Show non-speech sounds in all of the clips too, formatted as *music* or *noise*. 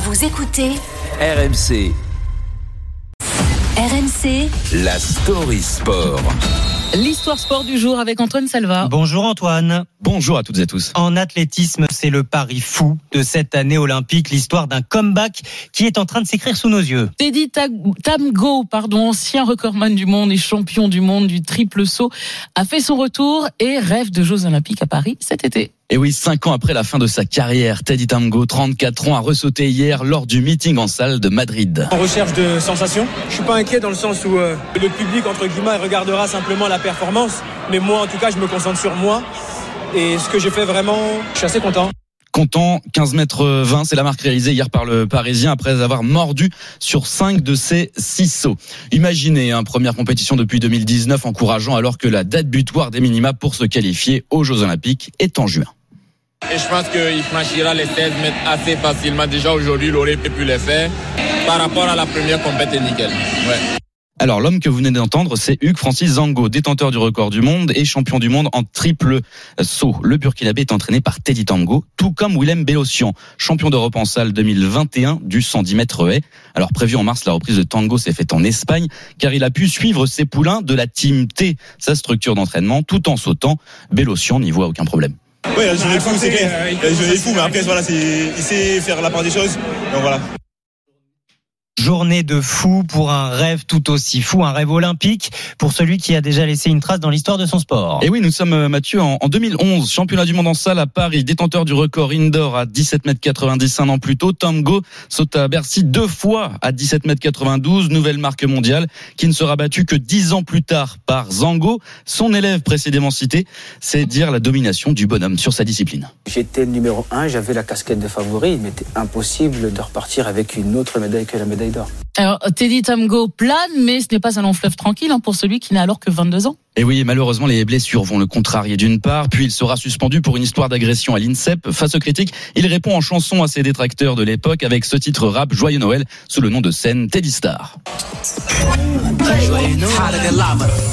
Vous écoutez RMC, RMC la story sport. L'histoire sport du jour avec Antoine Salva. Bonjour Antoine. Bonjour à toutes et à tous. En athlétisme, c'est le pari fou de cette année olympique, l'histoire d'un comeback qui est en train de s'écrire sous nos yeux. Teddy Tamgo, pardon, ancien recordman du monde et champion du monde du triple saut, a fait son retour et rêve de Jeux olympiques à Paris cet été. Et oui, cinq ans après la fin de sa carrière, Teddy Tamgo, 34 ans, a ressauté hier lors du meeting en salle de Madrid. En recherche de sensations, je suis pas inquiet dans le sens où euh, le public entre guillemets regardera simplement la performance, mais moi en tout cas je me concentre sur moi et ce que j'ai fait vraiment, je suis assez content. Content, 15 mètres 20, c'est la marque réalisée hier par le Parisien après avoir mordu sur 5 de ses 6 sauts. Imaginez, hein, première compétition depuis 2019 encourageant alors que la date butoir des minima pour se qualifier aux Jeux Olympiques est en juin. Et je pense qu'il franchira les 16 mètres assez facilement. Déjà aujourd'hui, il aurait pu les faire. Par rapport à la première compétition, nickel. Alors l'homme que vous venez d'entendre, c'est Hugues Francis Zango, détenteur du record du monde et champion du monde en triple saut. Le Burkinabé est entraîné par Teddy Tango, tout comme Willem Bellossian, champion d'Europe en salle 2021 du 110 mètres haie. Alors prévu en mars, la reprise de Tango s'est faite en Espagne, car il a pu suivre ses poulains de la Team T, sa structure d'entraînement, tout en sautant. Bellossian n'y voit aucun problème. Oui, il a joué fou, c'est clair. Il a joué fou, mais après, voilà, il sait faire la part des choses. Donc voilà. Journée de fou pour un rêve tout aussi fou, un rêve olympique pour celui qui a déjà laissé une trace dans l'histoire de son sport. Et oui, nous sommes Mathieu en 2011, championnat du monde en salle à Paris, détenteur du record indoor à 17 mètres 90 un an plus tôt. Tom Go saute à Bercy deux fois à 17 mètres 92, nouvelle marque mondiale qui ne sera battue que dix ans plus tard par Zango, son élève précédemment cité. C'est dire la domination du bonhomme sur sa discipline. J'étais le numéro un, j'avais la casquette de favori, il m'était impossible de repartir avec une autre médaille que la médaille d'or. momento. Alors, Teddy Tamgo plane, mais ce n'est pas un long fleuve tranquille hein, pour celui qui n'a alors que 22 ans. Et oui, malheureusement, les blessures vont le contrarier d'une part, puis il sera suspendu pour une histoire d'agression à l'INSEP. Face aux critiques, il répond en chanson à ses détracteurs de l'époque avec ce titre rap Joyeux Noël sous le nom de scène Teddy Star.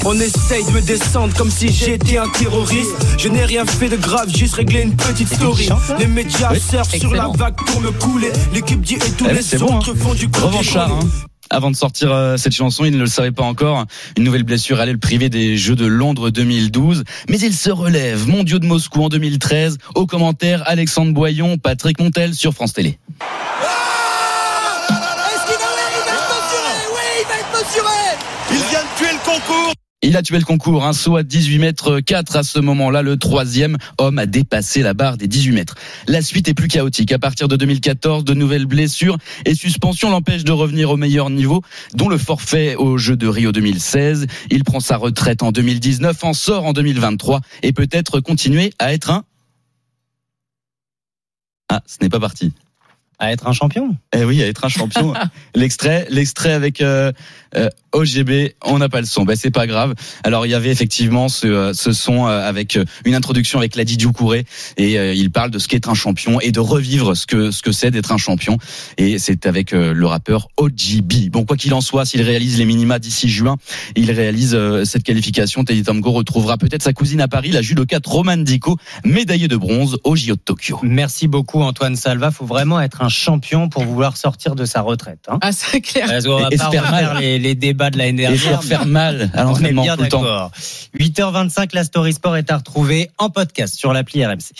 On essaye de me descendre comme si j'étais un terroriste. Je n'ai rien fait de grave, juste réglé une petite story. Les médias Oui, surfent sur la vague pour me couler. L'équipe dit et tous Eh les bon, autres hein. font du Revanchard, hein. Avant de sortir euh, cette chanson, il ne le savait pas encore. Une nouvelle blessure allait le priver des Jeux de Londres 2012. Mais il se relève. Mondiaux de Moscou en 2013. Au commentaire, Alexandre Boyon, Patrick Montel sur France Télé. Il vient de tuer le concours. Il a tué le concours, un saut à 18 mètres 4 à ce moment-là. Le troisième homme a dépassé la barre des 18 mètres. La suite est plus chaotique. À partir de 2014, de nouvelles blessures et suspensions l'empêchent de revenir au meilleur niveau, dont le forfait aux Jeux de Rio 2016. Il prend sa retraite en 2019, en sort en 2023 et peut-être continuer à être un... Ah, ce n'est pas parti. À être un champion? Eh oui, à être un champion. *laughs* l'extrait, l'extrait avec euh, euh, OGB, on n'a pas le son. Ben c'est pas grave. Alors il y avait effectivement ce, euh, ce son euh, avec euh, une introduction avec Ladi Djoukouré et euh, il parle de ce qu'est un champion et de revivre ce que ce que c'est d'être un champion. Et c'est avec euh, le rappeur OGB. Bon quoi qu'il en soit, s'il réalise les minima d'ici juin, il réalise euh, cette qualification. Teddy Tamgo retrouvera peut-être sa cousine à Paris, la judokate Romane Dico, médaillée de bronze au JO de Tokyo. Merci beaucoup Antoine Salva. Faut vraiment être un champion pour vouloir sortir de sa retraite. Hein. Ah, c'est clair. Parce qu'on va Et pas se faire refaire mal. les, les débats de l'année Et dernière. se leur faire mal à l'entraînement tout le temps. d'accord. 8h25, la Story Sport est à retrouver en podcast sur l'appli RMC.